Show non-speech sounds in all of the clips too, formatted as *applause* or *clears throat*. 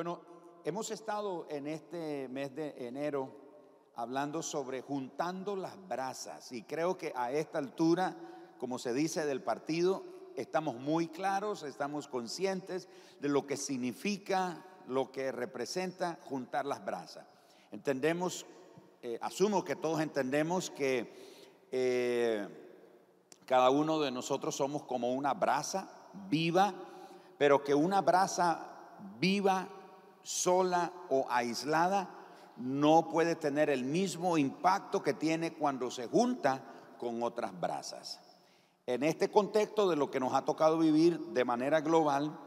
Bueno, hemos estado en este mes de enero hablando sobre juntando las brasas y creo que a esta altura, como se dice del partido, estamos muy claros, estamos conscientes de lo que significa, lo que representa juntar las brasas. Entendemos, eh, asumo que todos entendemos que eh, cada uno de nosotros somos como una brasa viva, pero que una brasa viva sola o aislada no puede tener el mismo impacto que tiene cuando se junta con otras brasas. En este contexto de lo que nos ha tocado vivir de manera global,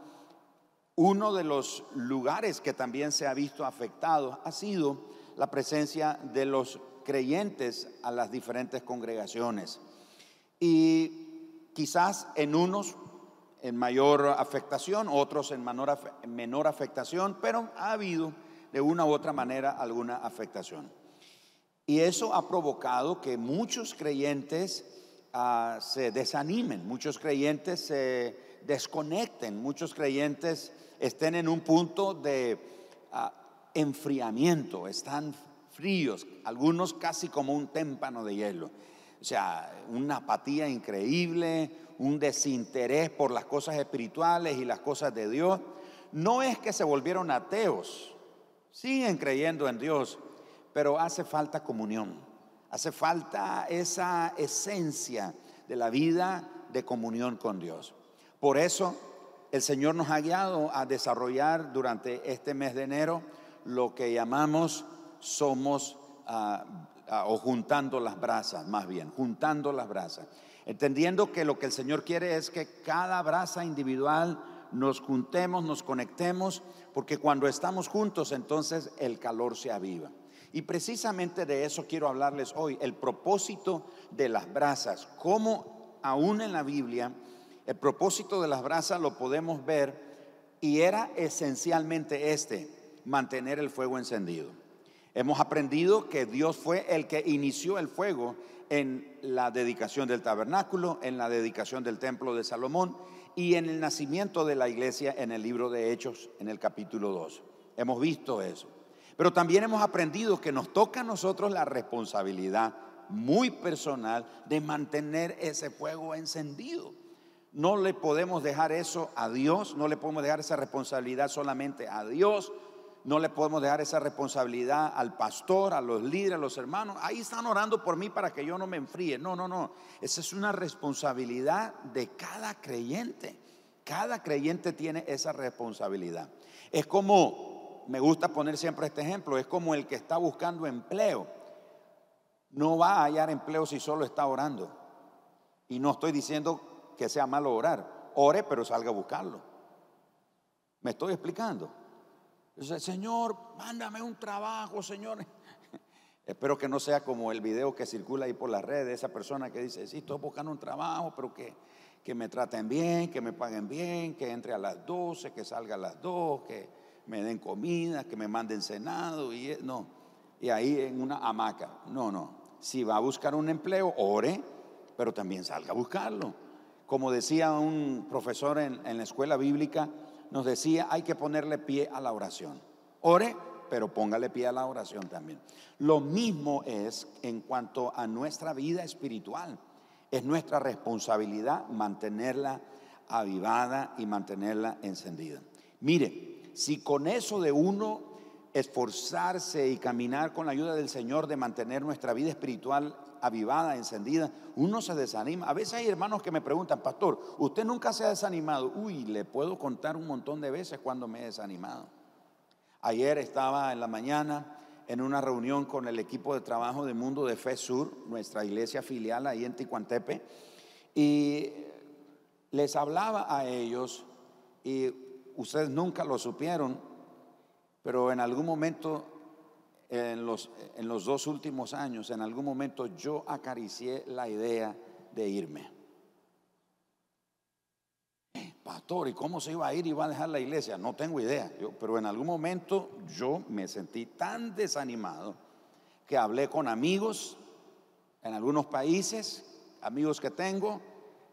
uno de los lugares que también se ha visto afectado ha sido la presencia de los creyentes a las diferentes congregaciones. Y quizás en unos en mayor afectación, otros en menor, afectación, pero ha habido de una u otra manera alguna afectación. Y eso ha provocado que muchos creyentes ah, se desanimen, muchos creyentes se desconecten, muchos creyentes estén en un punto de ah, enfriamiento, están fríos, algunos casi como un témpano de hielo. O sea, una apatía increíble, un desinterés por las cosas espirituales y las cosas de Dios. No es que se volvieron ateos, siguen creyendo en Dios, pero hace falta comunión, hace falta esa esencia de la vida de comunión con Dios. Por eso el Señor nos ha guiado a desarrollar durante este mes de enero lo que llamamos somos ah, o juntando las brasas, más bien, juntando las brasas. Entendiendo que lo que el Señor quiere es que cada brasa individual nos juntemos, nos conectemos, porque cuando estamos juntos entonces el calor se aviva. Y precisamente de eso quiero hablarles hoy, el propósito de las brasas, cómo aún en la Biblia el propósito de las brasas lo podemos ver y era esencialmente este, mantener el fuego encendido. Hemos aprendido que Dios fue el que inició el fuego en la dedicación del tabernáculo, en la dedicación del templo de Salomón y en el nacimiento de la iglesia en el libro de Hechos, en el capítulo 2. Hemos visto eso. Pero también hemos aprendido que nos toca a nosotros la responsabilidad muy personal de mantener ese fuego encendido. No le podemos dejar eso a Dios, no le podemos dejar esa responsabilidad solamente a Dios, no le podemos dejar esa responsabilidad al pastor, a los líderes, a los hermanos. Ahí están orando por mí para que yo no me enfríe. No, no, no. Esa es una responsabilidad de cada creyente. Cada creyente tiene esa responsabilidad. Es como, me gusta poner siempre este ejemplo, es como el que está buscando empleo. No va a hallar empleo si solo está orando. Y no estoy diciendo que sea malo orar. Ore, pero salga a buscarlo. ¿Me estoy explicando? Dice, Señor, mándame un trabajo, Señor. *laughs* Espero que no sea como el video que circula ahí por las redes, esa persona que dice, sí, estoy buscando un trabajo, pero que, que me traten bien, que me paguen bien, que entre a las 12, que salga a las 2, que me den comida, que me manden cenado, y no, y ahí en una hamaca. No, no. Si va a buscar un empleo, ore, pero también salga a buscarlo. Como decía un profesor en, en la escuela bíblica, nos decía, hay que ponerle pie a la oración. Ore, pero póngale pie a la oración también. Lo mismo es en cuanto a nuestra vida espiritual. Es nuestra responsabilidad mantenerla avivada y mantenerla encendida. Mire, si con eso de uno esforzarse y caminar con la ayuda del Señor de mantener nuestra vida espiritual avivada, encendida, uno se desanima. A veces hay hermanos que me preguntan, pastor, ¿usted nunca se ha desanimado? Uy, le puedo contar un montón de veces cuando me he desanimado. Ayer estaba en la mañana en una reunión con el equipo de trabajo de Mundo de Fe Sur, nuestra iglesia filial ahí en Ticuantepe, y les hablaba a ellos, y ustedes nunca lo supieron, pero en algún momento en los, en los dos últimos años, en algún momento yo acaricié la idea de irme. Pastor, ¿y cómo se iba a ir iba a dejar la iglesia? No tengo idea, pero en algún momento yo me sentí tan desanimado que hablé con amigos en algunos países, amigos que tengo,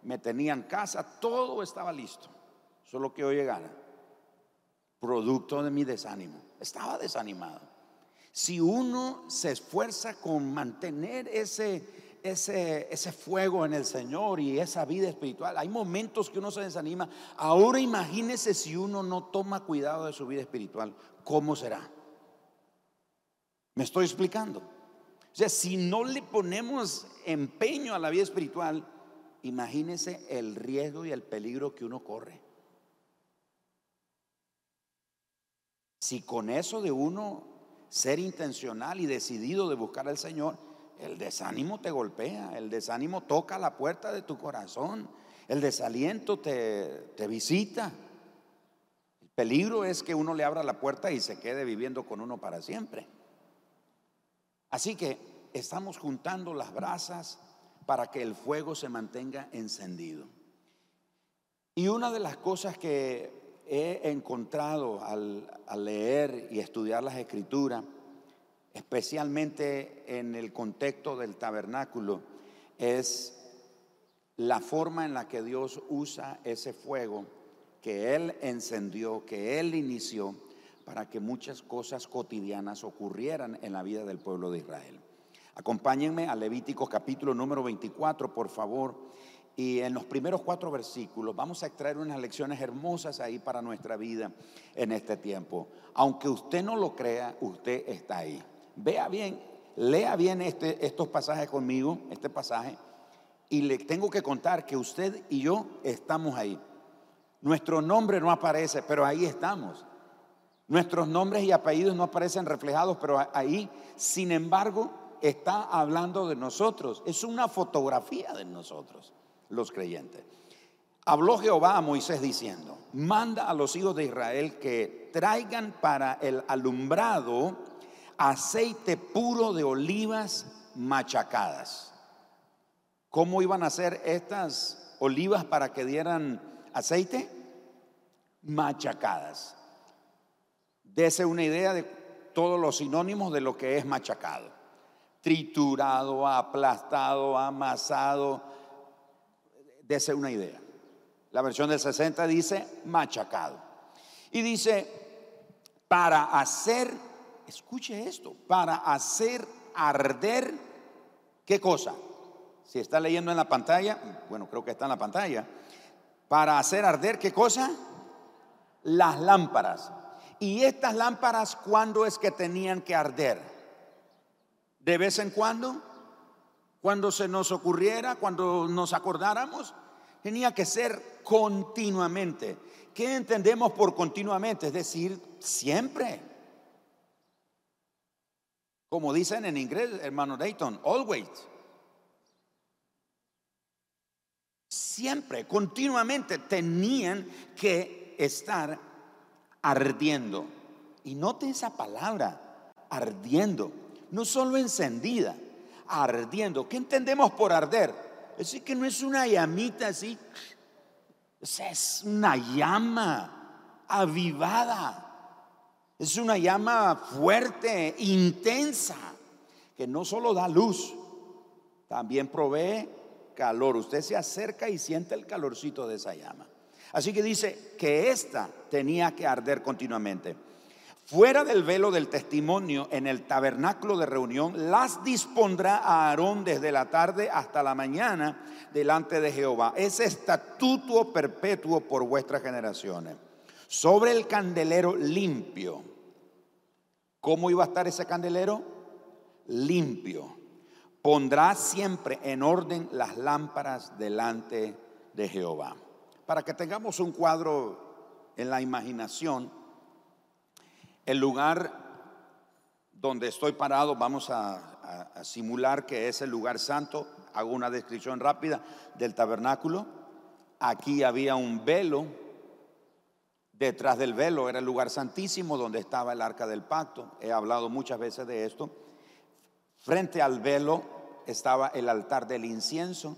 me tenían casa, todo estaba listo, solo que yo llegara. producto de mi desánimo. Estaba desanimado. Si uno se esfuerza con mantener ese, ese, ese fuego en el Señor y esa vida espiritual, hay momentos que uno se desanima. Ahora imagínese si uno no toma cuidado de su vida espiritual, ¿cómo será? ¿Me estoy explicando? O sea, si no le ponemos empeño a la vida espiritual, imagínese el riesgo y el peligro que uno corre. Si con eso de uno ser intencional y decidido de buscar al Señor, el desánimo te golpea, el desánimo toca la puerta de tu corazón, el desaliento te, te visita. El peligro es que uno le abra la puerta y se quede viviendo con uno para siempre. Así que estamos juntando las brasas para que el fuego se mantenga encendido. Y una de las cosas que he encontrado al, leer y estudiar las escrituras, especialmente en el contexto del tabernáculo, es la forma en la que Dios usa ese fuego que Él encendió, que Él inició, para que muchas cosas cotidianas ocurrieran en la vida del pueblo de Israel. Acompáñenme a Levítico capítulo número 24, por favor. Y en los primeros cuatro versículos vamos a extraer unas lecciones hermosas ahí para nuestra vida en este tiempo. Aunque usted no lo crea, usted está ahí. Vea bien, lea bien este, estos pasajes conmigo, este pasaje, y le tengo que contar que usted y yo estamos ahí. Nuestro nombre no aparece, pero ahí estamos. Nuestros nombres y apellidos no aparecen reflejados, pero ahí, sin embargo, está hablando de nosotros. Es una fotografía de nosotros los creyentes. Habló Jehová a Moisés diciendo, manda a los hijos de Israel que traigan para el alumbrado aceite puro de olivas machacadas. ¿Cómo iban a hacer estas olivas para que dieran aceite? Machacadas. Dese una idea de todos los sinónimos de lo que es machacado. Triturado, aplastado, amasado, Dese una idea. La versión del 60 dice machacado. Y dice, para hacer, escuche esto, para hacer arder, ¿qué cosa? Si está leyendo en la pantalla, bueno, creo que está en la pantalla, para hacer arder, ¿qué cosa? Las lámparas. ¿Y estas lámparas cuándo es que tenían que arder? ¿De vez en cuando? Cuando se nos ocurriera, cuando nos acordáramos, tenía que ser continuamente. ¿Qué entendemos por continuamente? Es decir, siempre. Como dicen en inglés, hermano Dayton, always. Siempre, continuamente tenían que estar ardiendo. Y note esa palabra, ardiendo, no solo encendida, ardiendo. ¿Qué entendemos por arder? Así que no es una llamita así, es una llama avivada. Es una llama fuerte, intensa, que no solo da luz, también provee calor. Usted se acerca y siente el calorcito de esa llama. Así que dice que esta tenía que arder continuamente. Fuera del velo del testimonio en el tabernáculo de reunión, las dispondrá a Aarón desde la tarde hasta la mañana delante de Jehová. Es estatuto perpetuo por vuestras generaciones. Sobre el candelero limpio. ¿Cómo iba a estar ese candelero? Limpio. Pondrá siempre en orden las lámparas delante de Jehová. Para que tengamos un cuadro en la imaginación, el lugar donde estoy parado, vamos a, simular que es el lugar santo. Hago una descripción rápida del tabernáculo. Aquí había un velo. Detrás del velo era el lugar santísimo donde estaba el arca del pacto. He hablado muchas veces de esto. Frente al velo estaba el altar del incienso,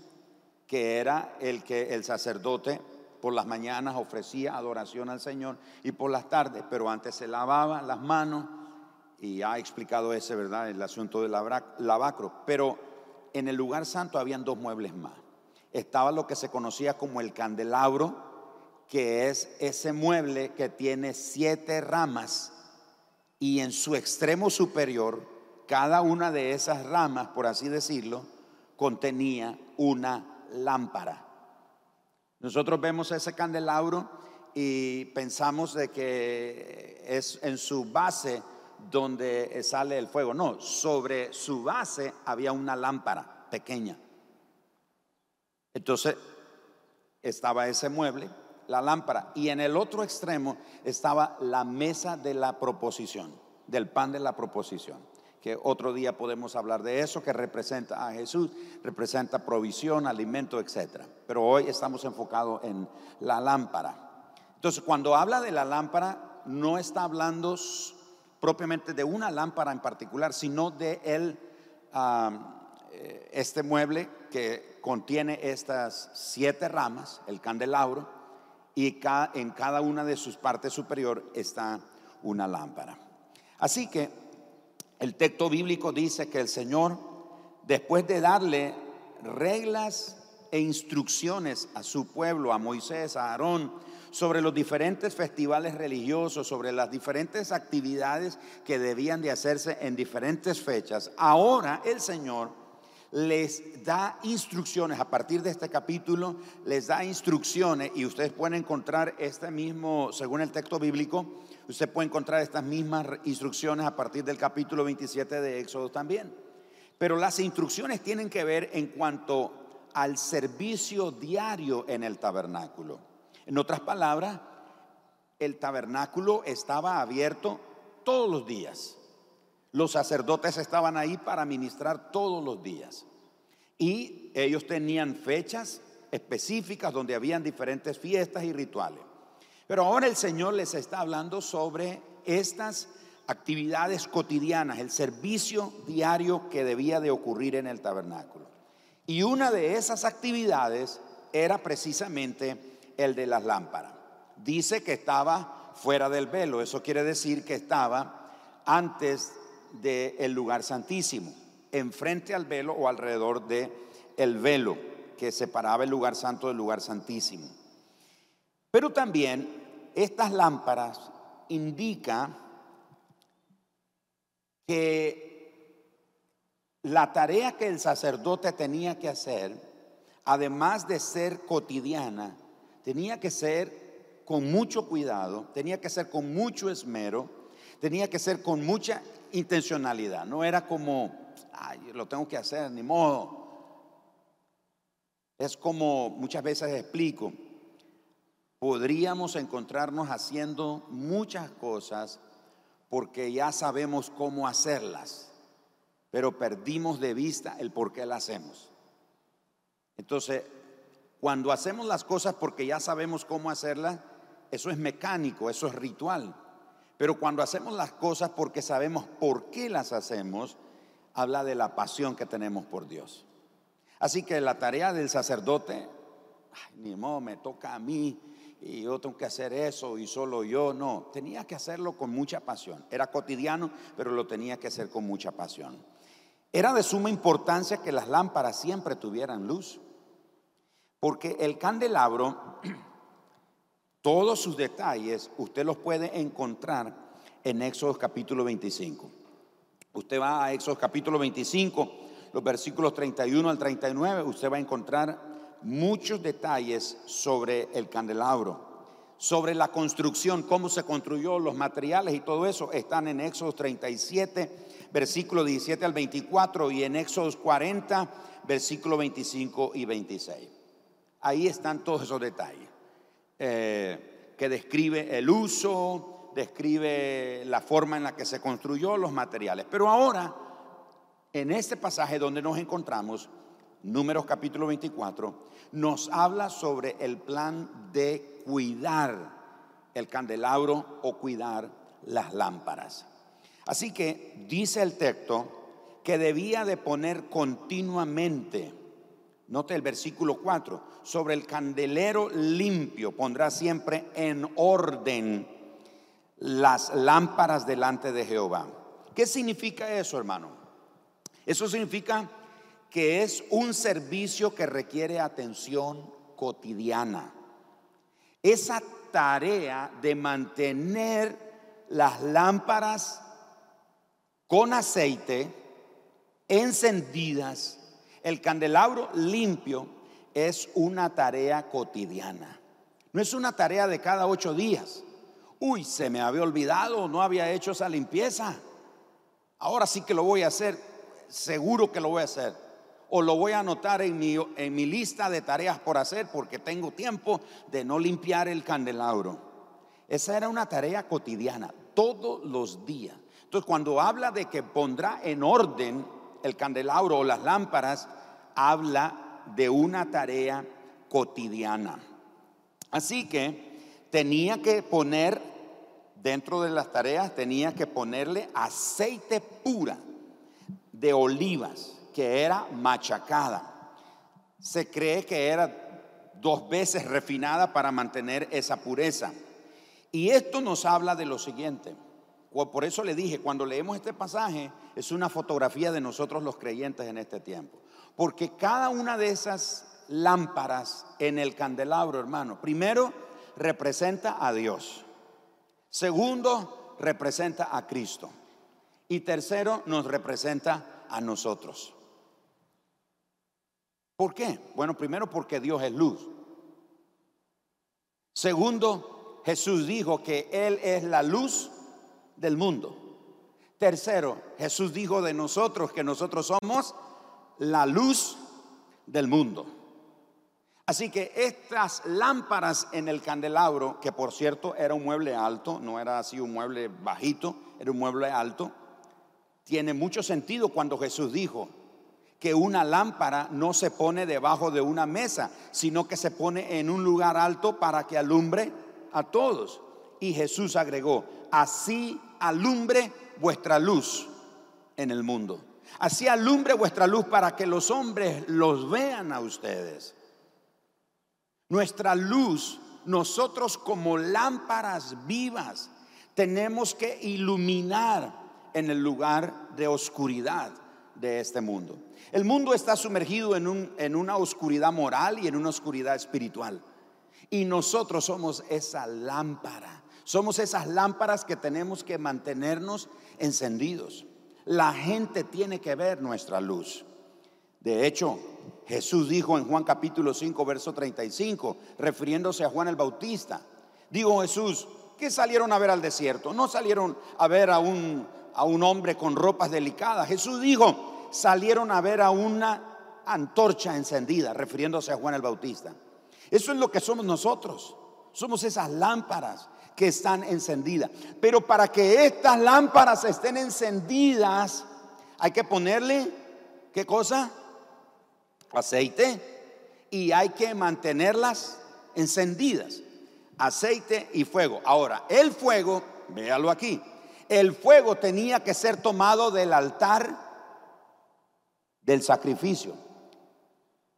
que era el que el sacerdote por las mañanas ofrecía adoración al Señor y por las tardes, pero antes se lavaba las manos y ha explicado ese, ¿verdad? El asunto del lavacro. Pero en el lugar santo habían dos muebles más. Estaba lo que se conocía como el candelabro, que es ese mueble que tiene siete ramas y en su extremo superior, cada una de esas ramas, por así decirlo, contenía una lámpara. Nosotros vemos ese candelabro y pensamos de que es en su base donde sale el fuego. No, sobre su base había una lámpara pequeña. Entonces estaba ese mueble, la lámpara, y en el otro extremo estaba la mesa de la proposición, del pan de la proposición, que otro día podemos hablar de eso, que representa a Jesús, representa provisión, alimento, etc. Pero hoy estamos enfocados en la lámpara. Entonces, cuando habla de la lámpara, no está hablando propiamente de una lámpara en particular, sino de el, eh, este mueble que contiene estas siete ramas, el candelabro, y en cada una de sus partes superior está una lámpara. Así que el texto bíblico dice que el Señor, después de darle reglas e instrucciones a su pueblo, a Moisés, a Aarón, sobre los diferentes festivales religiosos, sobre las diferentes actividades que debían de hacerse en diferentes fechas. Ahora el Señor les da instrucciones, a partir de este capítulo les da instrucciones y ustedes pueden encontrar este mismo, según el texto bíblico, usted puede encontrar estas mismas instrucciones a partir del capítulo 27 de Éxodo también. Pero las instrucciones tienen que ver en cuanto al servicio diario en el tabernáculo. En otras palabras, el tabernáculo estaba abierto todos los días. Los sacerdotes estaban ahí para ministrar todos los días. Y ellos tenían fechas específicas donde habían diferentes fiestas y rituales. Pero ahora el Señor les está hablando sobre estas actividades cotidianas, el servicio diario que debía de ocurrir en el tabernáculo. Y una de esas actividades era precisamente el de las lámparas. Dice que estaba fuera del velo, eso quiere decir que estaba antes del lugar santísimo, enfrente al velo o alrededor de el velo que separaba el lugar santo del lugar santísimo. Pero también estas lámparas indican que la tarea que el sacerdote tenía que hacer, además de ser cotidiana, tenía que ser con mucho cuidado, tenía que ser con mucho esmero, tenía que ser con mucha intencionalidad. No era como, ay, lo tengo que hacer, ni modo. Es como muchas veces explico, podríamos encontrarnos haciendo muchas cosas porque ya sabemos cómo hacerlas, pero perdimos de vista el por qué las hacemos. Entonces, cuando hacemos las cosas porque ya sabemos cómo hacerlas, eso es mecánico, eso es ritual. Pero cuando hacemos las cosas porque sabemos por qué las hacemos, habla de la pasión que tenemos por Dios. Así que la tarea del sacerdote, ni modo, me toca a mí y yo tengo que hacer eso y solo yo, no, tenía que hacerlo con mucha pasión. Era cotidiano, pero lo tenía que hacer con mucha pasión. Era de suma importancia que las lámparas siempre tuvieran luz. Porque el candelabro, *clears throat* todos sus detalles, usted los puede encontrar en Éxodo capítulo 25. Usted va a Éxodo capítulo 25, los versículos 31 al 39, usted va a encontrar muchos detalles sobre el candelabro sobre la construcción, cómo se construyó, los materiales y todo eso están en Éxodo 37, versículo 17 al 24 y en Éxodo 40, versículo 25 y 26. Ahí están todos esos detalles, eh, que describe el uso, describe la forma en la que se construyó los materiales. Pero ahora, en este pasaje donde nos encontramos, Números capítulo 24, nos habla sobre el plan de cuidar el candelabro o cuidar las lámparas. Así que dice el texto que debía de poner continuamente Note el versículo 4. Sobre el candelero limpio pondrá siempre en orden las lámparas delante de Jehová. ¿Qué significa eso, hermano? Eso significa que es un servicio que requiere atención cotidiana. esa tarea de mantener las lámparas con aceite encendidas, el candelabro limpio, es una tarea cotidiana. No es una tarea de cada ocho días. Uy, se me había olvidado, no había hecho esa limpieza. Ahora sí que lo voy a hacer, seguro que lo voy a hacer. O lo voy a anotar en mi, en mi lista de tareas por hacer porque tengo tiempo de no limpiar el candelabro. Esa era una tarea cotidiana, todos los días. Entonces, cuando habla de que pondrá en orden el candelabro o las lámparas, habla de una tarea cotidiana. Así que tenía que poner, dentro de las tareas, tenía que ponerle aceite pura de olivas, que era machacada. Se cree que era dos veces refinada para mantener esa pureza. Y esto nos habla de lo siguiente. Por eso le dije, cuando leemos este pasaje, es una fotografía de nosotros los creyentes en este tiempo. Porque cada una de esas lámparas en el candelabro, hermano. Primero, representa a Dios. Segundo, representa a Cristo. Y tercero, nos representa a nosotros. ¿Por qué? Bueno, primero porque Dios es luz. Segundo, Jesús dijo que Él es la luz del mundo. Tercero, Jesús dijo de nosotros que nosotros somos la luz del mundo. Así que estas lámparas en el candelabro, que por cierto era un mueble alto, no era así un mueble bajito, era un mueble alto, tiene mucho sentido cuando Jesús dijo que una lámpara no se pone debajo de una mesa, sino que se pone en un lugar alto para que alumbre a todos. Y Jesús agregó, así alumbre vuestra luz en el mundo. Así alumbre vuestra luz para que los hombres los vean a ustedes. Nuestra luz, nosotros como lámparas vivas, tenemos que iluminar en el lugar de oscuridad de este mundo. El mundo está sumergido en, un, en una oscuridad moral y en una oscuridad espiritual. Y nosotros somos esa lámpara. Somos esas lámparas que tenemos que mantenernos encendidos. La gente tiene que ver nuestra luz. De hecho, Jesús dijo en Juan capítulo 5, verso 35, refiriéndose a Juan el Bautista, dijo Jesús, ¿qué salieron a ver al desierto? No salieron a ver a un, a un hombre con ropas delicadas. Jesús dijo, salieron a ver a una antorcha encendida, refiriéndose a Juan el Bautista. Eso es lo que somos nosotros. Somos esas lámparas que están encendidas. Pero para que estas lámparas estén encendidas, hay que ponerle, ¿qué cosa? aceite y hay que mantenerlas encendidas. Aceite y fuego. Ahora, el fuego, véalo aquí, el fuego tenía que ser tomado del altar del sacrificio.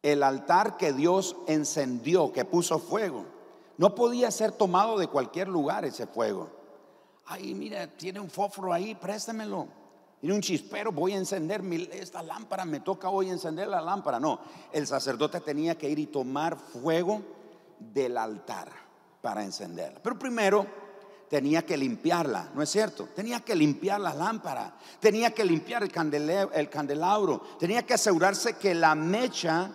El altar que Dios encendió, que puso fuego. No podía ser tomado de cualquier lugar ese fuego. Ay, mira, tiene un fósforo ahí, préstamelo. Tiene un chispero, voy a encender esta lámpara, me toca hoy encender la lámpara. No, el sacerdote tenía que ir y tomar fuego del altar para encenderla. Pero primero tenía que limpiarla, ¿no es cierto? Tenía que limpiar la lámpara, tenía que limpiar el, el candelabro, tenía que asegurarse que la mecha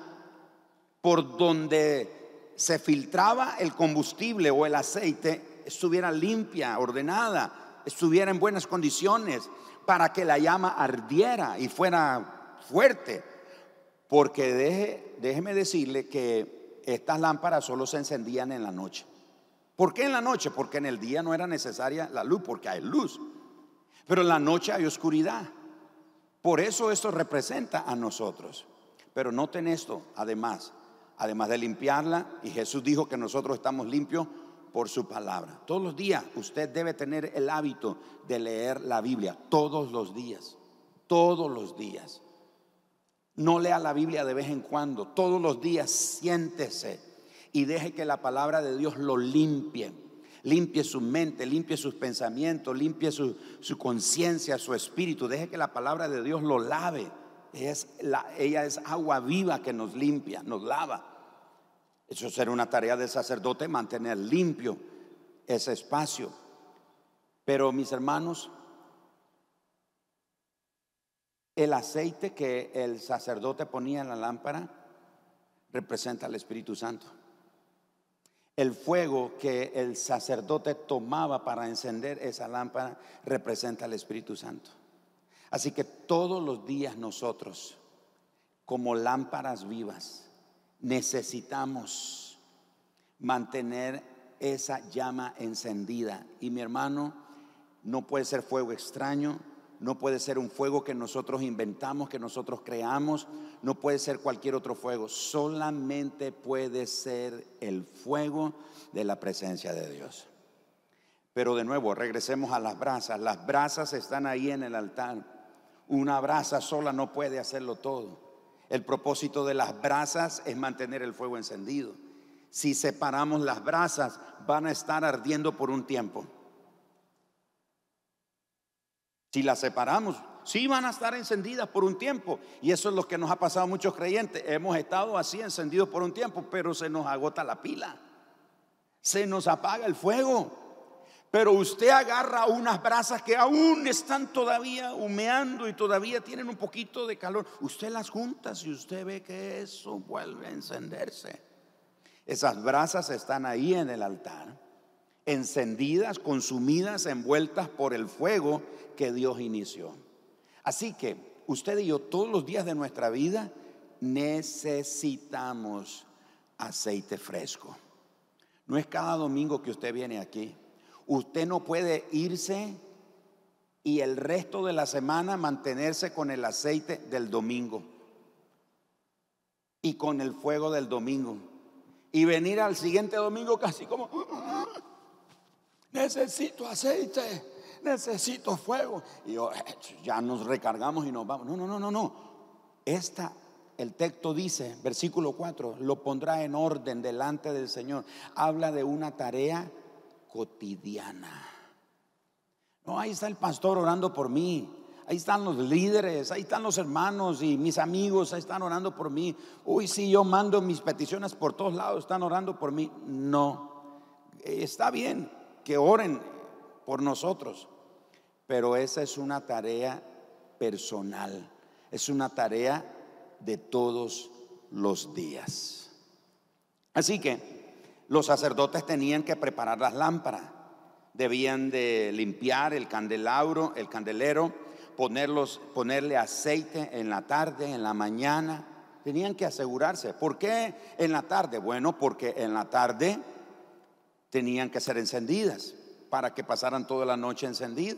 por donde se filtraba el combustible o el aceite estuviera limpia, ordenada, estuviera en buenas condiciones para que la llama ardiera y fuera fuerte. Porque déjeme decirle que estas lámparas solo se encendían en la noche. ¿Por qué en la noche? Porque en el día no era necesaria la luz, porque hay luz. Pero en la noche hay oscuridad. Por eso esto representa a nosotros. Pero noten esto, además, además de limpiarla, y Jesús dijo que nosotros estamos limpios por su palabra. Todos los días usted debe tener el hábito de leer la Biblia, todos los días, todos los días. No lea la Biblia de vez en cuando, todos los días siéntese y deje que la palabra de Dios lo limpie. Limpie su mente, limpie sus pensamientos, limpie su, conciencia, su espíritu. Deje que la palabra de Dios lo lave. Es la, ella es agua viva que nos limpia, nos lava. Eso será una tarea del sacerdote, mantener limpio ese espacio. Pero mis hermanos, el aceite que el sacerdote ponía en la lámpara representa al Espíritu Santo. El fuego que el sacerdote tomaba para encender esa lámpara representa al Espíritu Santo. Así que todos los días nosotros, como lámparas vivas, necesitamos mantener esa llama encendida. Y mi hermano, no puede ser fuego extraño, no puede ser un fuego que nosotros inventamos, que nosotros creamos, no puede ser cualquier otro fuego, solamente puede ser el fuego de la presencia de Dios. Pero de nuevo, regresemos a las brasas. Las brasas están ahí en el altar. Una brasa sola no puede hacerlo todo. El propósito de las brasas es mantener el fuego encendido. Si separamos las brasas, van a estar ardiendo por un tiempo. Si las separamos, sí van a estar encendidas por un tiempo. Y eso es lo que nos ha pasado a muchos creyentes. Hemos estado así encendidos por un tiempo, pero se nos agota la pila. Se nos apaga el fuego. Pero usted agarra unas brasas que aún están todavía humeando y todavía tienen un poquito de calor. Usted las junta y usted ve que eso vuelve a encenderse. Esas brasas están ahí en el altar encendidas, consumidas, envueltas por el fuego que Dios inició. Así que usted y yo todos los días de nuestra vida necesitamos aceite fresco. No es cada domingo que usted viene aquí. Usted no puede irse y el resto de la semana mantenerse con el aceite del domingo y con el fuego del domingo y venir al siguiente domingo casi como necesito aceite, necesito fuego. Y yo, eh, ya nos recargamos y nos vamos. No, no, no, no, no. Esta, el texto dice, versículo 4, lo pondrá en orden delante del Señor. Habla de una tarea cotidiana. No, ahí está el pastor orando por mí. Ahí están los líderes, ahí están los hermanos y mis amigos, ahí están orando por mí. Uy, sí, yo mando mis peticiones por todos lados, están orando por mí. No, está bien, que oren por nosotros, pero esa es una tarea personal, es una tarea de todos los días. Así que los sacerdotes tenían que preparar las lámparas, debían de limpiar el candelabro, el candelero, ponerlos, ponerle aceite en la tarde, en la mañana, tenían que asegurarse. ¿Por qué en la tarde? Bueno, porque en la tarde tenían que ser encendidas para que pasaran toda la noche encendidas.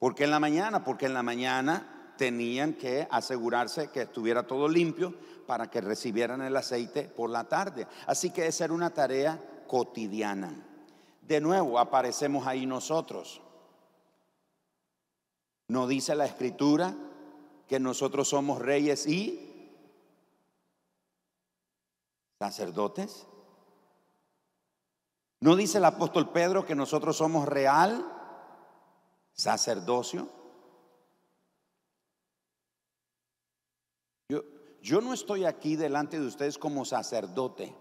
¿Por qué en la mañana? Porque en la mañana tenían que asegurarse que estuviera todo limpio para que recibieran el aceite por la tarde. Así que esa era una tarea cotidiana. De nuevo aparecemos ahí nosotros. ¿No dice la escritura que nosotros somos reyes y sacerdotes? ¿No dice el apóstol Pedro que nosotros somos real sacerdocio? Yo, yo no estoy aquí delante de ustedes como sacerdote.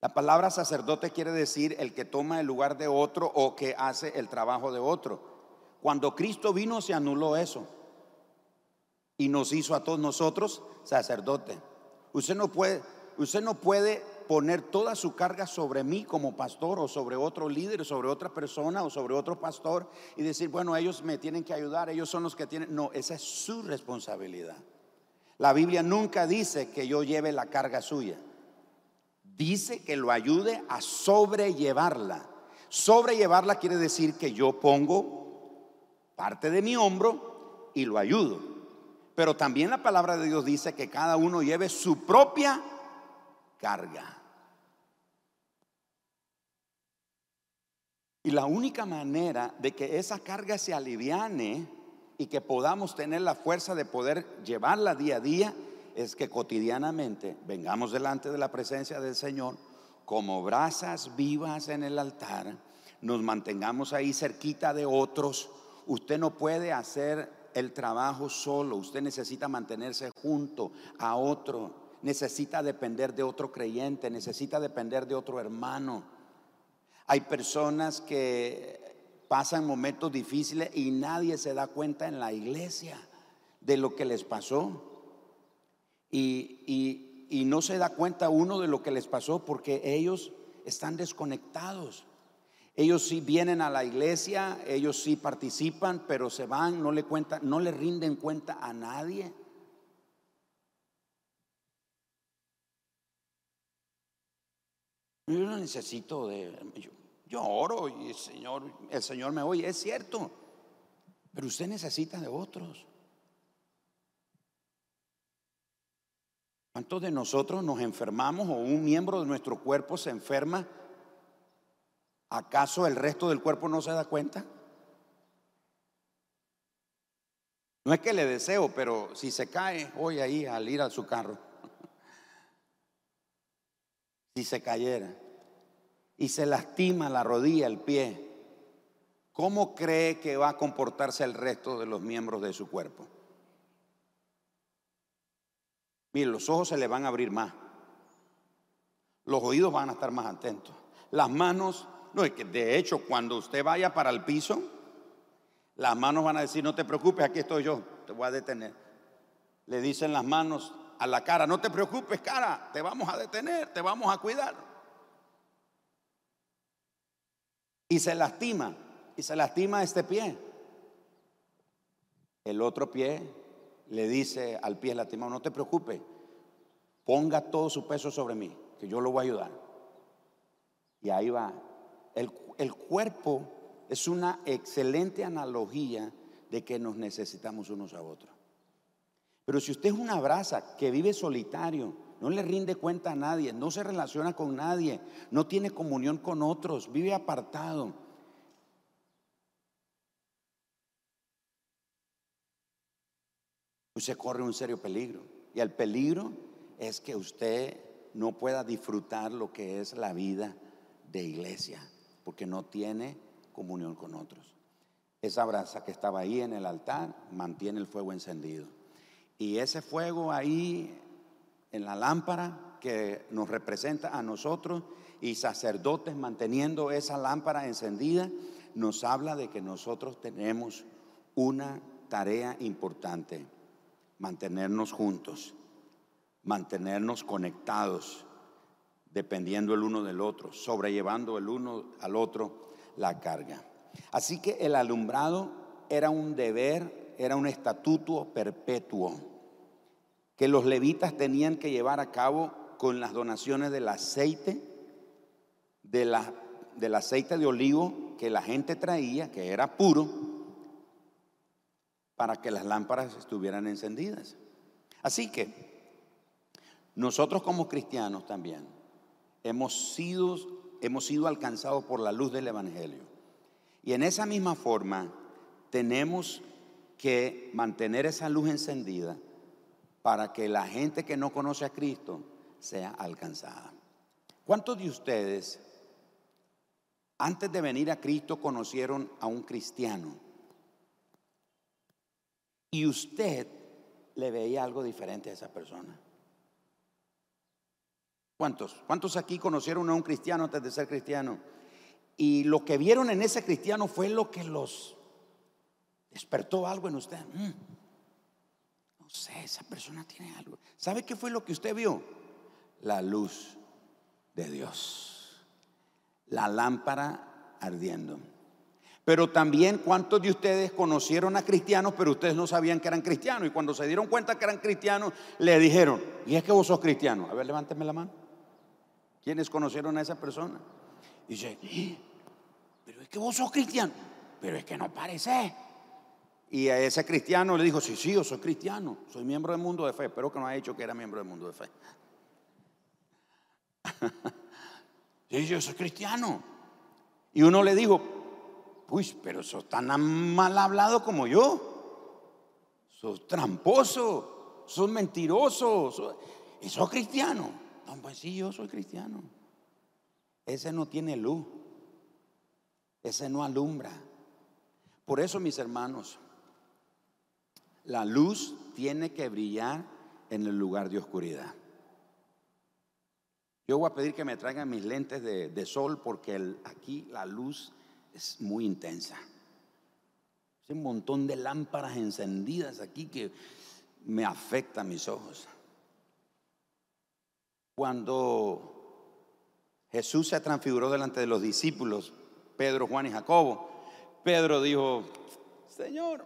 La palabra sacerdote quiere decir el que toma el lugar de otro o que hace el trabajo de otro. Cuando Cristo vino se anuló eso y nos hizo a todos nosotros sacerdote. Usted no puede, usted no puede poner toda su carga sobre mí como pastor o sobre otro líder, sobre otra persona o sobre otro pastor y decir, bueno, ellos me tienen que ayudar, ellos son los que tienen... No, esa es su responsabilidad. La Biblia nunca dice que yo lleve la carga suya. Dice que lo ayude a sobrellevarla. Sobrellevarla quiere decir que yo pongo parte de mi hombro y lo ayudo. Pero también la palabra de Dios dice que cada uno lleve su propia carga. Y la única manera de que esa carga se aliviane y que podamos tener la fuerza de poder llevarla día a día es que cotidianamente vengamos delante de la presencia del Señor como brasas vivas en el altar, nos mantengamos ahí cerquita de otros. Usted no puede hacer el trabajo solo, usted necesita mantenerse junto a otro necesita depender de otro creyente, necesita depender de otro hermano. Hay personas que pasan momentos difíciles y nadie se da cuenta en la iglesia de lo que les pasó. Y, no se da cuenta uno de lo que les pasó porque ellos están desconectados. Ellos sí vienen a la iglesia, ellos sí participan, pero se van, no le cuentan, no le rinden cuenta a nadie. Yo no necesito de yo oro y el Señor, el Señor me oye, es cierto. Pero usted necesita de otros. ¿Cuántos de nosotros nos enfermamos o un miembro de nuestro cuerpo se enferma? ¿Acaso el resto del cuerpo no se da cuenta? No es que le deseo, pero si se cae hoy ahí al ir a su carro, si se cayera, y se lastima la rodilla, el pie, ¿cómo cree que va a comportarse el resto de los miembros de su cuerpo? Mire, los ojos se le van a abrir más. Los oídos van a estar más atentos. Las manos, no, es que de hecho cuando usted vaya para el piso, las manos van a decir, no te preocupes, aquí estoy yo, te voy a detener. Le dicen las manos a la cara, no te preocupes, cara, te vamos a detener, te vamos a cuidar. y se lastima, y se lastima este pie. El otro pie le dice al pie lastimado, no te preocupes, ponga todo su peso sobre mí, que yo lo voy a ayudar. Y ahí va. El, el cuerpo es una excelente analogía de que nos necesitamos unos a otros. Pero si usted es una brasa que vive solitario, no le rinde cuenta a nadie, no se relaciona con nadie, no tiene comunión con otros, vive apartado. Usted corre un serio peligro. Y el peligro es que usted no pueda disfrutar lo que es la vida de iglesia, porque no tiene comunión con otros. Esa brasa que estaba ahí en el altar mantiene el fuego encendido. Y ese fuego ahí en la lámpara que nos representa a nosotros y sacerdotes manteniendo esa lámpara encendida, nos habla de que nosotros tenemos una tarea importante, mantenernos juntos, mantenernos conectados, dependiendo el uno del otro, sobrellevando el uno al otro la carga. Así que el alumbrado era un deber, era un estatuto perpetuo que los levitas tenían que llevar a cabo con las donaciones del aceite, de la, del aceite de olivo que la gente traía, que era puro, para que las lámparas estuvieran encendidas. Así que nosotros como cristianos también hemos sido, hemos sido alcanzados por la luz del Evangelio. Y en esa misma forma tenemos que mantener esa luz encendida para que la gente que no conoce a Cristo sea alcanzada. ¿Cuántos de ustedes antes de venir a Cristo conocieron a un cristiano? Y usted le veía algo diferente a esa persona. ¿Cuántos? ¿Cuántos aquí conocieron a un cristiano antes de ser cristiano? Y lo que vieron en ese cristiano fue lo que los despertó algo en usted. Mm sé, esa persona tiene algo. ¿Sabe qué fue lo que usted vio? La luz de Dios. La lámpara ardiendo. Pero también cuántos de ustedes conocieron a cristianos, pero ustedes no sabían que eran cristianos. Y cuando se dieron cuenta que eran cristianos, le dijeron, ¿y es que vos sos cristiano? A ver, levánteme la mano. ¿Quiénes conocieron a esa persona? Y dice, pero es que vos sos cristiano. Pero es que no parece. Y a ese cristiano le dijo, sí, sí, yo soy cristiano, soy miembro del mundo de fe. Espero que no haya dicho que era miembro del mundo de fe. *laughs* sí, yo soy cristiano. Y uno le dijo, pues, pero sos tan mal hablado como yo. Sos tramposo, sos mentiroso, y sos cristiano. No, pues sí, yo soy cristiano. Ese no tiene luz. Ese no alumbra. Por eso, mis hermanos, la luz tiene que brillar en el lugar de oscuridad. Yo voy a pedir que me traigan mis lentes de, sol porque aquí la luz es muy intensa. Hay un montón de lámparas encendidas aquí que me afectan mis ojos. Cuando Jesús se transfiguró delante de los discípulos, Pedro, Juan y Jacobo, Pedro dijo, Señor,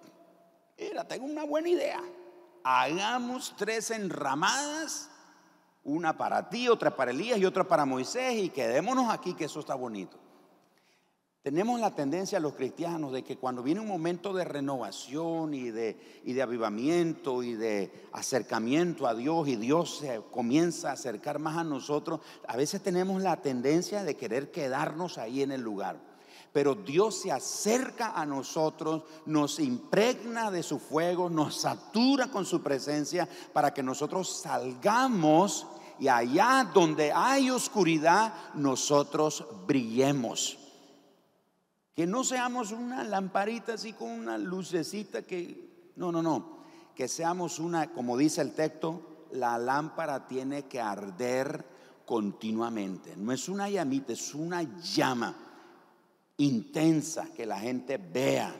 mira, tengo una buena idea. Hagamos tres enramadas, una para ti, otra para Elías y otra para Moisés, y quedémonos aquí, que eso está bonito. Tenemos la tendencia los cristianos de que cuando viene un momento de renovación y de, y de avivamiento y de acercamiento a Dios y Dios se comienza a acercar más a nosotros, a veces tenemos la tendencia de querer quedarnos ahí en el lugar. Pero Dios se acerca a nosotros, nos impregna de su fuego, nos satura con su presencia para que nosotros salgamos y allá donde hay oscuridad, nosotros brillemos. Que no seamos una lamparita así con una lucecita que... No, no, no. Que seamos una, como dice el texto, la lámpara tiene que arder continuamente. No es una llamita, es una llama intensa que la gente vea.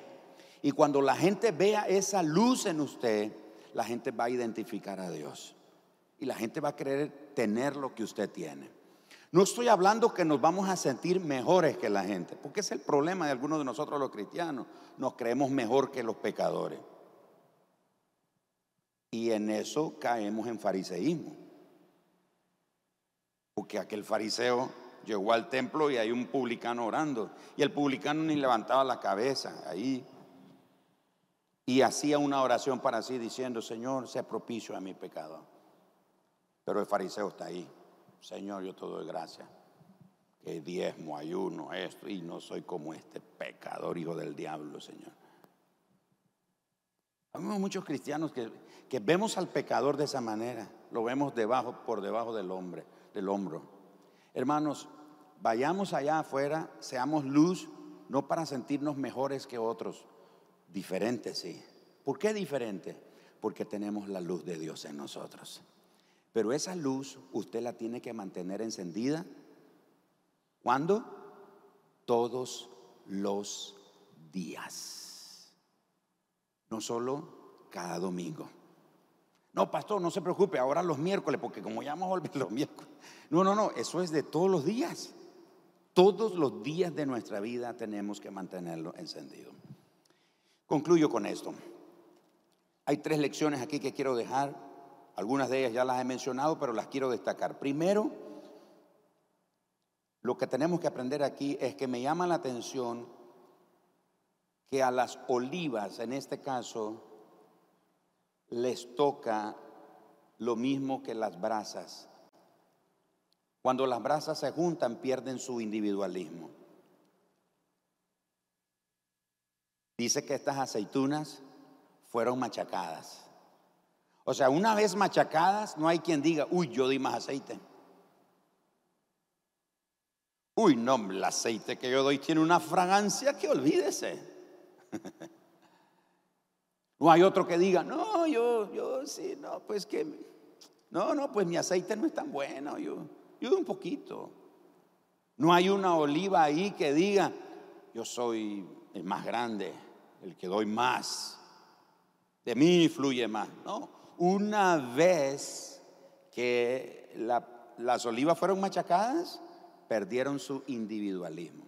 Y cuando la gente vea esa luz en usted, la gente va a identificar a Dios. Y la gente va a querer tener lo que usted tiene. No estoy hablando que nos vamos a sentir mejores que la gente, porque es el problema de algunos de nosotros los cristianos. Nos creemos mejor que los pecadores. Y en eso caemos en fariseísmo. Porque aquel fariseo llegó al templo y hay un publicano orando. Y el publicano ni levantaba la cabeza ahí. Y hacía una oración para sí diciendo, Señor, sea propicio a mi pecado. Pero el fariseo está ahí. Señor, yo te doy gracias. Que diezmo, ayuno, esto, y no soy como este pecador, hijo del diablo, Señor. Hay muchos cristianos que, que vemos al pecador de esa manera, lo vemos debajo, por debajo del hombre, del hombro. Hermanos, vayamos allá afuera, seamos luz, no para sentirnos mejores que otros, diferentes sí. ¿Por qué diferente? Porque tenemos la luz de Dios en nosotros. Pero esa luz usted la tiene que mantener encendida. ¿Cuándo? Todos los días. No solo cada domingo. No, pastor, no se preocupe, ahora los miércoles, porque como ya hemos olvidado los miércoles. No, no, no, eso es de todos los días. Todos los días de nuestra vida tenemos que mantenerlo encendido. Concluyo con esto. Hay tres lecciones aquí que quiero dejar algunas de ellas ya las he mencionado, pero las quiero destacar. Primero, lo que tenemos que aprender aquí es que me llama la atención que a las olivas, en este caso, les toca lo mismo que las brasas. Cuando las brasas se juntan, pierden su individualismo. Dice que estas aceitunas fueron machacadas. O sea, una vez machacadas, no hay quien diga, uy, yo di más aceite. Uy, no, el aceite que yo doy tiene una fragancia que olvídese. *laughs* No hay otro que diga, no, yo, yo sí, no, pues que, no, no, pues mi aceite no es tan bueno, yo, doy un poquito. No hay una oliva ahí que diga, yo soy el más grande, el que doy más, de mí fluye más. No, una vez que las olivas fueron machacadas, perdieron su individualismo.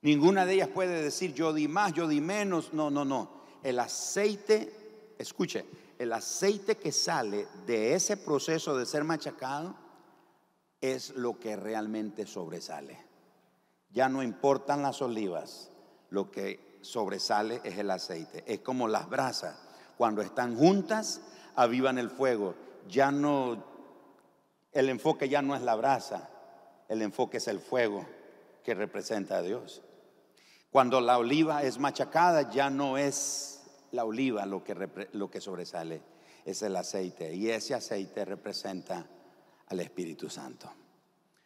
Ninguna de ellas puede decir yo di más, yo di menos. No, no, no. El aceite, escuche, el aceite que sale de ese proceso de ser machacado es lo que realmente sobresale. Ya no importan las olivas, lo que sobresale es el aceite. Es como las brasas, cuando están juntas avivan el fuego. Ya no, el enfoque ya no es la brasa, el enfoque es el fuego que representa a Dios. Cuando la oliva es machacada, ya no es la oliva lo que, lo que sobresale, es el aceite. Y ese aceite representa al Espíritu Santo.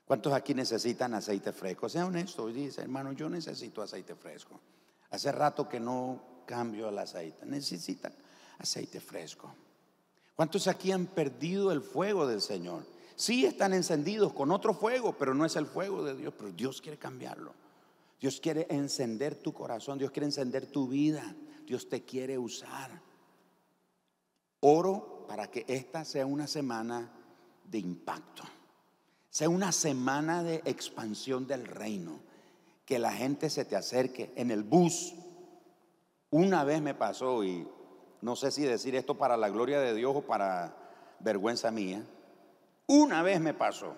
¿Cuántos aquí necesitan aceite fresco? Sea honesto dice, hermano, yo necesito aceite fresco. Hace rato que no cambio el aceite. Necesitan aceite fresco. ¿Cuántos aquí han perdido el fuego del Señor? Sí están encendidos con otro fuego, pero no es el fuego de Dios, pero Dios quiere cambiarlo. Dios quiere encender tu corazón, Dios quiere encender tu vida, Dios te quiere usar. Oro para que esta sea una semana de impacto, sea una semana de expansión del reino, que la gente se te acerque en el bus. Una vez me pasó y no sé si decir esto para la gloria de Dios o para vergüenza mía. Una vez me pasó.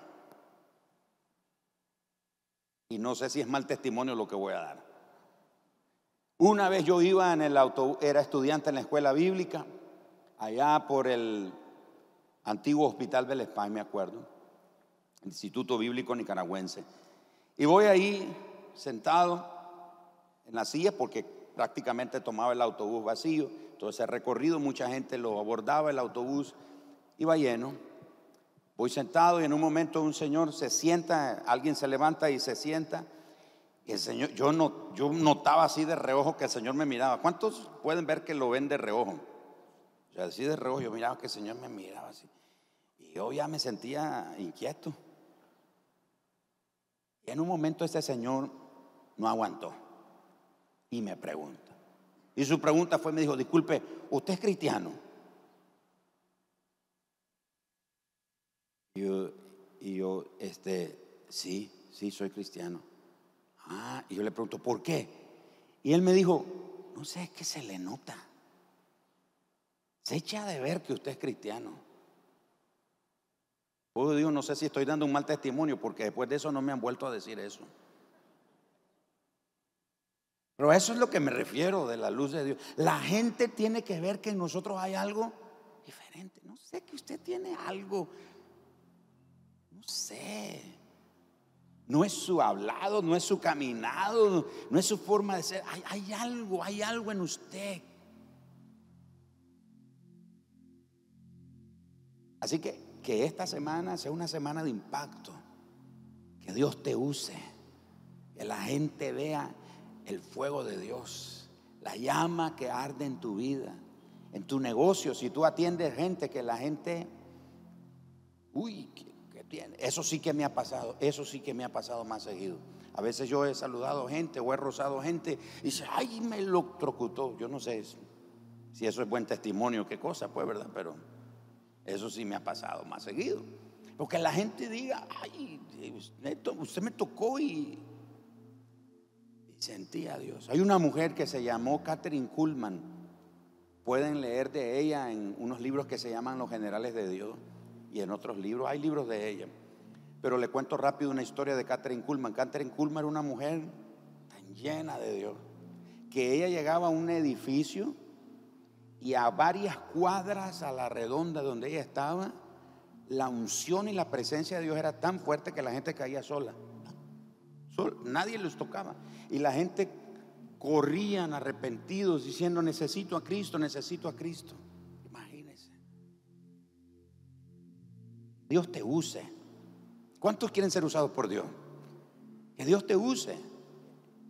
Y no sé si es mal testimonio lo que voy a dar. Una vez yo iba en el auto, era estudiante en la escuela bíblica, allá por el antiguo hospital del España, me acuerdo, Instituto Bíblico Nicaragüense. Y voy ahí sentado en la silla porque prácticamente tomaba el autobús vacío. Entonces, recorrido, mucha gente lo abordaba, el autobús iba lleno. Voy sentado y en un momento un señor se sienta, alguien se levanta y se sienta. Y el señor, yo, no, yo notaba así de reojo que el señor me miraba. ¿Cuántos pueden ver que lo ven de reojo? O sea, así de reojo yo miraba que el señor me miraba así. Y yo ya me sentía inquieto. Y en un momento este señor no aguantó y me pregunta. Y su pregunta fue, me dijo, disculpe, ¿usted es cristiano? Y yo, y yo, este, sí, sí, soy cristiano. Ah, y yo le pregunto, ¿por qué? Y él me dijo, no sé, es que se le nota. Se echa de ver que usted es cristiano. Yo digo, no sé si estoy dando un mal testimonio porque después de eso no me han vuelto a decir eso. Pero eso es lo que me refiero de la luz de Dios. La gente tiene que ver que en nosotros hay algo diferente. No sé que usted tiene algo no sé. No es su hablado, no es su caminado, no es su forma de ser. Hay algo, hay algo en usted. Así que que esta semana sea una semana de impacto. Que Dios te use. Que la gente vea el fuego de Dios. La llama que arde en tu vida. En tu negocio. Si tú atiendes gente, que la gente... Uy, eso sí que me ha pasado, eso sí que me ha pasado más seguido. A veces yo he saludado gente o he rozado gente y dice, ay, me lo trocutó. Yo no sé si eso es buen testimonio, qué cosa, pues, ¿verdad? Pero eso sí me ha pasado más seguido. Porque la gente diga, ay, usted me tocó y, y sentí a Dios. Hay una mujer que se llamó Catherine Kuhlman. Pueden leer de ella en unos libros que se llaman Los Generales de Dios y en otros libros. Hay libros de ella. Pero le cuento rápido una historia de Catherine Kuhlman. Catherine Kuhlman era una mujer tan llena de Dios que ella llegaba a un edificio y a varias cuadras a la redonda donde ella estaba, la unción y la presencia de Dios era tan fuerte que la gente caía sola. nadie los tocaba. Y la gente corrían arrepentidos diciendo, necesito a Cristo, necesito a Cristo. Dios te use. ¿Cuántos quieren ser usados por Dios? Que Dios te use.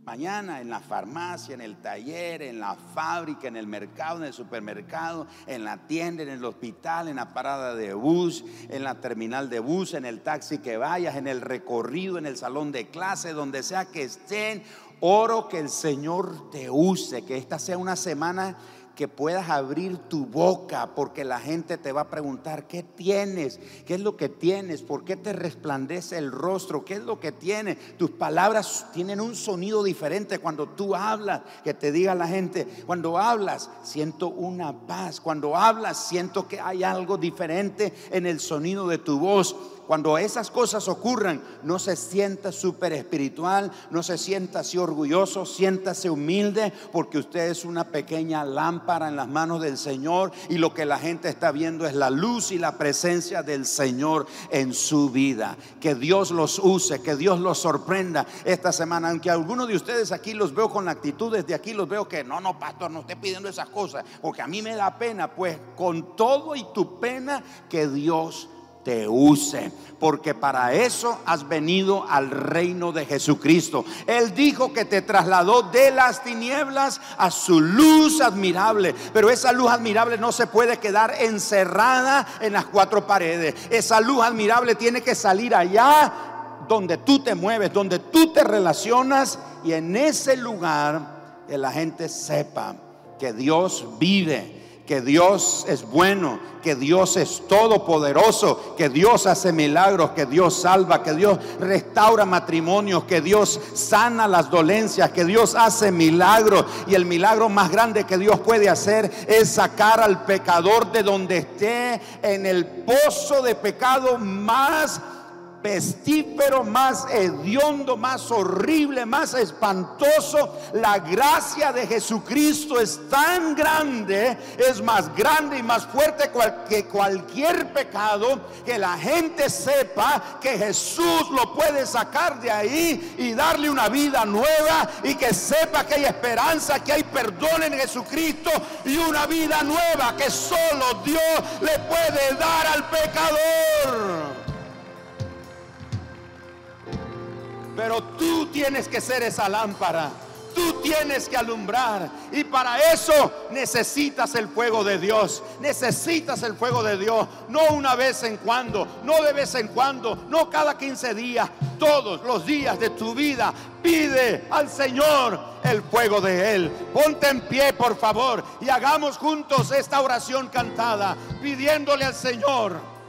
Mañana en la farmacia, en el taller, en la fábrica, en el mercado, en el supermercado, en la tienda, en el hospital, en la parada de bus, en la terminal de bus, en el taxi que vayas, en el recorrido, en el salón de clase, donde sea que estén. Oro que el Señor te use, que esta sea una semana que puedas abrir tu boca, porque la gente te va a preguntar, ¿qué tienes? ¿Qué es lo que tienes? ¿Por qué te resplandece el rostro? ¿Qué es lo que tienes? Tus palabras tienen un sonido diferente cuando tú hablas, que te diga la gente, cuando hablas siento una paz, cuando hablas siento que hay algo diferente en el sonido de tu voz. Cuando esas cosas ocurran, no se sienta súper espiritual, no se sienta así orgulloso, siéntase humilde, porque usted es una pequeña lámpara en las manos del Señor y lo que la gente está viendo es la luz y la presencia del Señor en su vida. Que Dios los use, que Dios los sorprenda esta semana. Aunque algunos de ustedes aquí los veo con actitudes de aquí, los veo que no, no, pastor, no esté pidiendo esas cosas, porque a mí me da pena, pues con todo y tu pena, que Dios te use, porque para eso has venido al reino de Jesucristo. Él dijo que te trasladó de las tinieblas a su luz admirable, pero esa luz admirable no se puede quedar encerrada en las cuatro paredes. Esa luz admirable tiene que salir allá donde tú te mueves, donde tú te relacionas y en ese lugar que la gente sepa que Dios vive que Dios es bueno, que Dios es todopoderoso, que Dios hace milagros, que Dios salva, que Dios restaura matrimonios, que Dios sana las dolencias, que Dios hace milagros. Y el milagro más grande que Dios puede hacer es sacar al pecador de donde esté en el pozo de pecado más pestífero, más hediondo, más horrible, más espantoso. La gracia de Jesucristo es tan grande, es más grande y más fuerte que cualquier pecado, que la gente sepa que Jesús lo puede sacar de ahí y darle una vida nueva y que sepa que hay esperanza, que hay perdón en Jesucristo y una vida nueva que solo Dios le puede dar al pecador. Pero tú tienes que ser esa lámpara. Tú tienes que alumbrar. Y para eso necesitas el fuego de Dios. Necesitas el fuego de Dios. No una vez en cuando. No de vez en cuando. No cada 15 días. Todos los días de tu vida. Pide al Señor el fuego de Él. Ponte en pie, por favor. Y hagamos juntos esta oración cantada. Pidiéndole al Señor